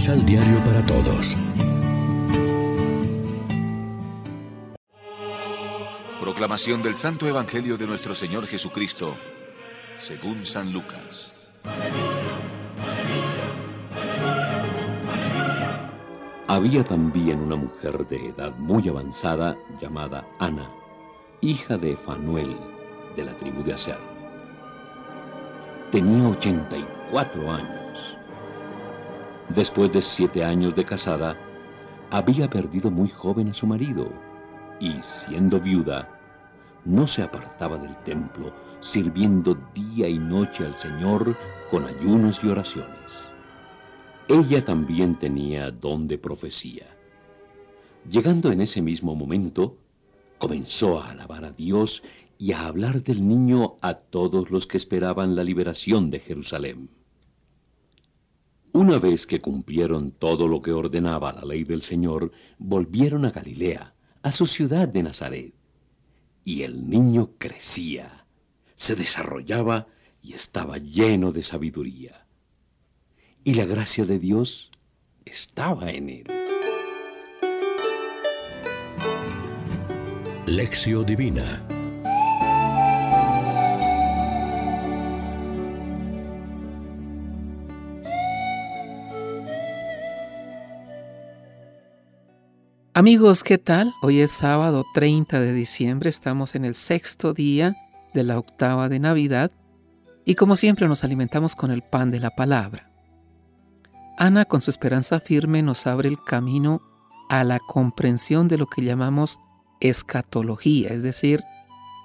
Misal Diario para Todos. Proclamación del Santo Evangelio de nuestro Señor Jesucristo, según San Lucas. Había también una mujer de edad muy avanzada llamada Ana, hija de Fanuel, de la tribu de Aser. Tenía 84 años. Después de siete años de casada, había perdido muy joven a su marido y, siendo viuda, no se apartaba del templo, sirviendo día y noche al Señor con ayunos y oraciones. Ella también tenía don de profecía. Llegando en ese mismo momento, comenzó a alabar a Dios y a hablar del niño a todos los que esperaban la liberación de Jerusalén. Una vez que cumplieron todo lo que ordenaba la ley del Señor, volvieron a Galilea, a su ciudad de Nazaret. Y el niño crecía, se desarrollaba y estaba lleno de sabiduría. Y la gracia de Dios estaba en él. Lección Divina Amigos, ¿qué tal? Hoy es sábado 30 de diciembre, estamos en el sexto día de la octava de Navidad y como siempre nos alimentamos con el pan de la palabra. Ana, con su esperanza firme, nos abre el camino a la comprensión de lo que llamamos escatología, es decir,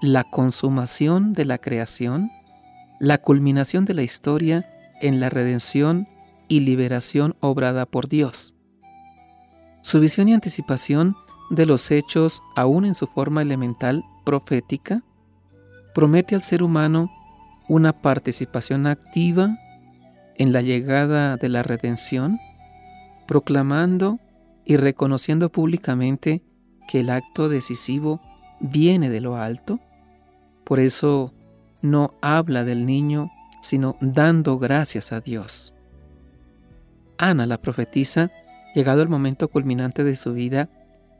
la consumación de la creación, la culminación de la historia en la redención y liberación obrada por Dios. Su visión y anticipación de los hechos, aún en su forma elemental profética, promete al ser humano una participación activa en la llegada de la redención, proclamando y reconociendo públicamente que el acto decisivo viene de lo alto. Por eso no habla del niño, sino dando gracias a Dios. Ana, la profetisa, llegado el momento culminante de su vida,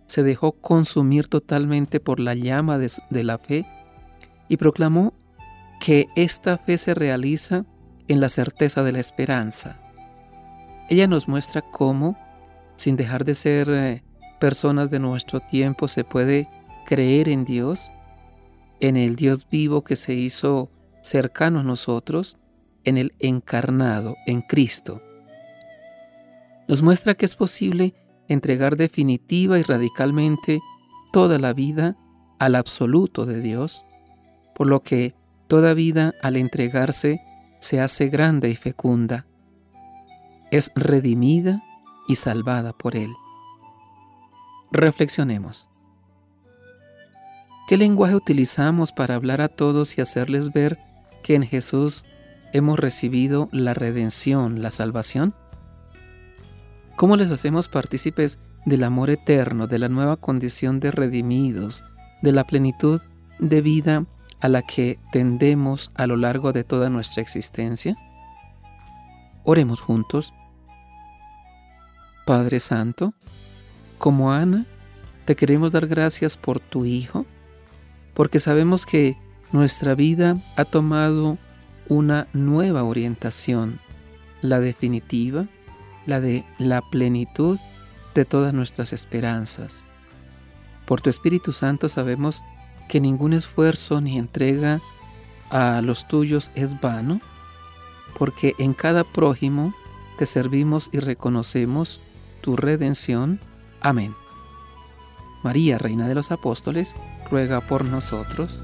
se dejó consumir totalmente por la llama de, la fe y proclamó que esta fe se realiza en la certeza de la esperanza. Ella nos muestra cómo, sin dejar de ser eh, personas de nuestro tiempo, se puede creer en Dios, en el Dios vivo que se hizo cercano a nosotros, en el encarnado, en Cristo nos muestra que es posible entregar definitiva y radicalmente toda la vida al absoluto de Dios, por lo que toda vida al entregarse se hace grande y fecunda. Es redimida y salvada por Él. Reflexionemos. ¿Qué lenguaje utilizamos para hablar a todos y hacerles ver que en Jesús hemos recibido la redención, la salvación? ¿Cómo les hacemos partícipes del amor eterno, de la nueva condición de redimidos, de la plenitud de vida a la que tendemos a lo largo de toda nuestra existencia? Oremos juntos. Padre Santo, como Ana, te queremos dar gracias por tu Hijo, porque sabemos que nuestra vida ha tomado una nueva orientación, la definitiva, la de la plenitud de todas nuestras esperanzas. Por tu Espíritu Santo sabemos que ningún esfuerzo ni entrega a los tuyos es vano, porque en cada prójimo te servimos y reconocemos tu redención. Amén. María, Reina de los Apóstoles, ruega por nosotros.